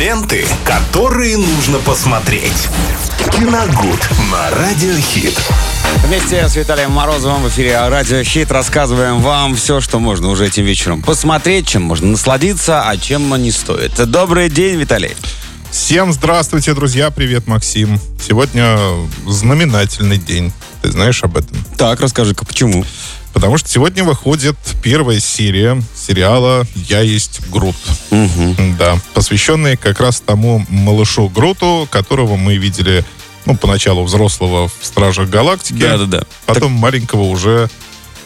Ленты, которые нужно посмотреть. Киногуд на Радиохит. Вместе с Виталием Морозовым в эфире Радио Хит рассказываем вам все, что можно уже этим вечером посмотреть, чем можно насладиться, а чем не стоит. Добрый день, Виталий. Всем здравствуйте, друзья. Привет, Максим. Сегодня знаменательный день. Ты знаешь об этом? Так, расскажи-ка, почему? Потому что сегодня выходит первая серия сериала «Я есть Грут». Угу. Да, посвященный как раз тому малышу Груту, которого мы видели, ну, поначалу взрослого в «Стражах Галактики». Да-да-да. Потом маленького уже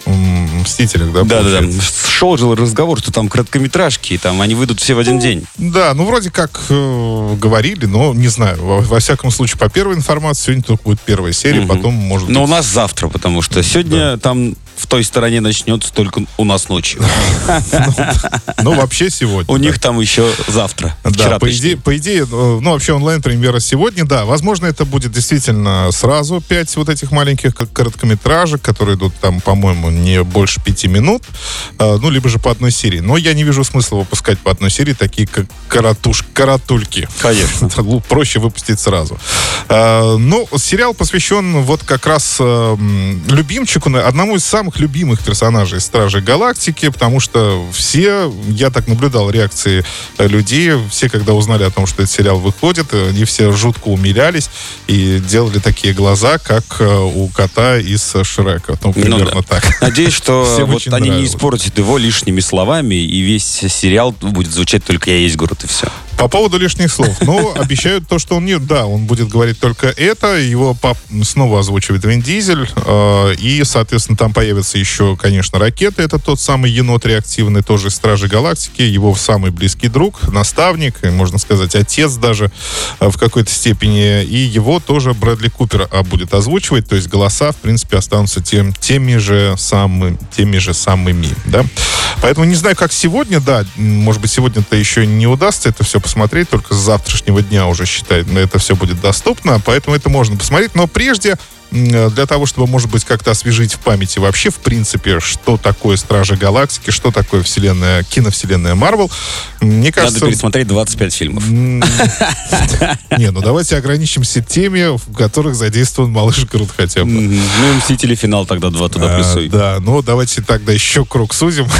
«Мстителях», да, Да-да-да. получается? Шел же разговор, что там короткометражки, и там они выйдут все в один день. Да, ну вроде как э, говорили, но не знаю. Во, во всяком случае, по первой информации, сегодня только будет первая серия, Мгм. потом может Но у быть... нас завтра, потому что сегодня там в той стороне начнется только у нас ночью. Ну, вообще сегодня. У них там еще завтра. Да, по идее, э, ну, вообще онлайн-премьера сегодня, да. Возможно, это будет действительно сразу пять вот этих маленьких короткометражек, которые идут там, по-моему, не больше пяти минут, э, ну, либо же по одной серии. Но я не вижу смысла выпускать по одной серии такие, как коротуш, коротульки. Конечно. Проще выпустить сразу. Э, Ну, сериал посвящен вот как раз любимчику, одному из самых любимых персонажей Стражей Галактики, потому что все, я так наблюдал реакции э, людей, все, когда узнали о том, что этот сериал выходит, э, они все жутко умилялись и делали такие глаза, как э, у кота из Шрека. Ну, примерно да. так. Надеюсь, что Всем вот они не испортят его лишними словами, и весь сериал будет звучать только «Я есть город» и все. По поводу лишних слов. Ну, обещают то, что он не... Да, он будет говорить только это. Его пап снова озвучивает Вин Дизель. э, и, соответственно, там появятся еще, конечно, ракеты. Это тот самый енот реактивный, тоже из Стражи Галактики. Его самый близкий друг, наставник, можно сказать, отец даже э, в какой-то степени. И его тоже Брэдли Купер а, будет озвучивать. То есть голоса, в принципе, останутся тем, теми же самыми, теми же самыми, да. Поэтому не знаю, как сегодня, да, может быть, сегодня-то еще не удастся это все посмотреть, только с завтрашнего дня уже, считай, на это все будет доступно, поэтому это можно посмотреть. Но прежде, для того, чтобы, может быть, как-то освежить в памяти вообще, в принципе, что такое Стражи Галактики, что такое вселенная, киновселенная Марвел, мне Надо кажется... пересмотреть 25 фильмов. Не, ну давайте ограничимся теми, в которых задействован малыш Грут хотя бы. Ну «Мстители. Финал» тогда два туда А, плюсуй. Да, ну давайте тогда еще круг сузим.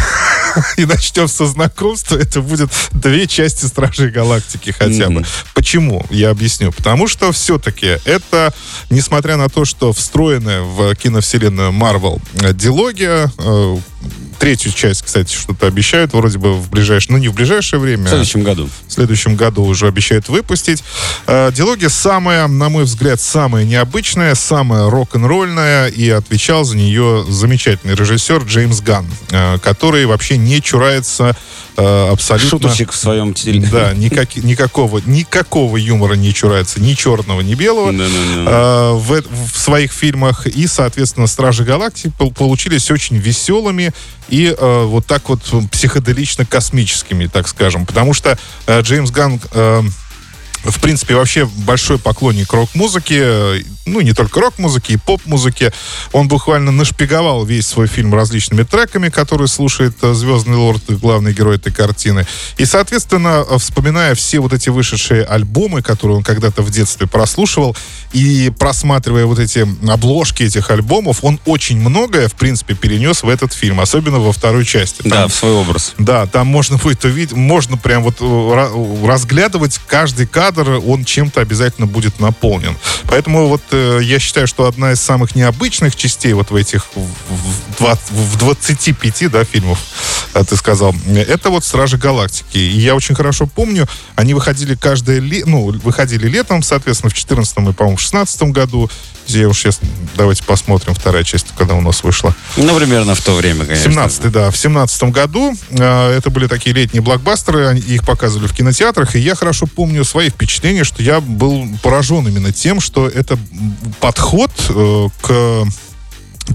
И начнем со знакомства. Это будет две части Стражей Галактики хотя бы. Почему? Я объясню. Потому что все-таки это, несмотря на то, что встроенная в киновселенную Марвел дилогия, э, третью часть, кстати, что-то обещают вроде бы в ближайшее, ну не в ближайшее время, В следующем году. в следующем году уже обещают выпустить. Э, Диалогия самая, на мой взгляд, самая необычная, самая рок-н-ролльная, и отвечал за нее замечательный режиссер Джеймс Ганн, э, который вообще не чурается э, абсолютно... Шуточек в своем теле. Да, никак- никакого, никакого юмора не чурается, ни черного, ни белого Да-да-да. э, в, в своих фильмах. И, соответственно, Стражи Галактики пол- получились очень веселыми и э, вот так вот психоделично-космическими, так скажем. Потому что э, Джеймс Ганн... э, в принципе, вообще большой поклонник рок-музыки, э, ну, не только рок-музыки, и поп-музыки. Он буквально нашпиговал весь свой фильм различными треками, которые слушает э, Звездный Лорд, главный герой этой картины. И, соответственно, э, вспоминая все вот эти вышедшие альбомы, которые он когда-то в детстве прослушивал, и просматривая вот эти обложки этих альбомов, он очень многое, в принципе, перенес в этот фильм, особенно во второй части. Да, Там в свой образ. да, там можно будет увидеть, можно прям вот э, ра- разглядывать каждый кадр, он чем-то обязательно будет наполнен. Поэтому вот я считаю, что одна из самых необычных частей вот в этих в, в два- в 25, да, фильмов, э, ты сказал, это вот «Стражи Галактики». И я очень хорошо помню, они выходили каждое лето, ну, выходили летом, соответственно, в 14 и, по-моему, в 16 году. Я уж сейчас, давайте посмотрим, вторая часть, когда у нас вышла. Ну, примерно в то время, конечно. 17 да, в семнадцатом году э, это были такие летние блокбастеры, они- их показывали в кинотеатрах, и я хорошо помню свои впечатления, что я был поражен именно тем, что это подход э, к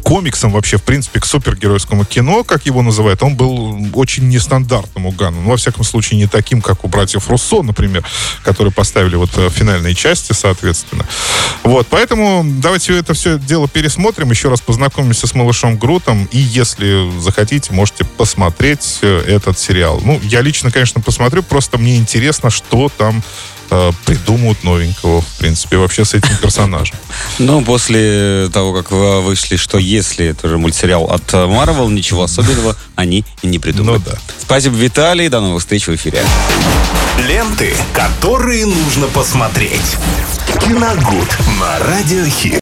комиксам вообще, в принципе, к супергеройскому кино, как его называют, он был очень нестандартным у Ганна. Ну, во всяком случае, не таким, как у братьев Руссо, например, которые поставили вот э, финальные части, соответственно. Вот, поэтому давайте это все дело пересмотрим, еще раз познакомимся с малышом Грутом, и если захотите, можете посмотреть э, этот сериал. Ну, я лично, конечно, посмотрю, просто мне интересно, что там э, придумают новенького, в принципе, вообще с этим персонажем. Ну, после того, как вы вышли, что если это же мультсериал от Marvel, ничего особенного они не придумают. Ну да. Спасибо, Виталий. До новых встреч в эфире. Ленты, которые нужно посмотреть. Киногуд на радиохит.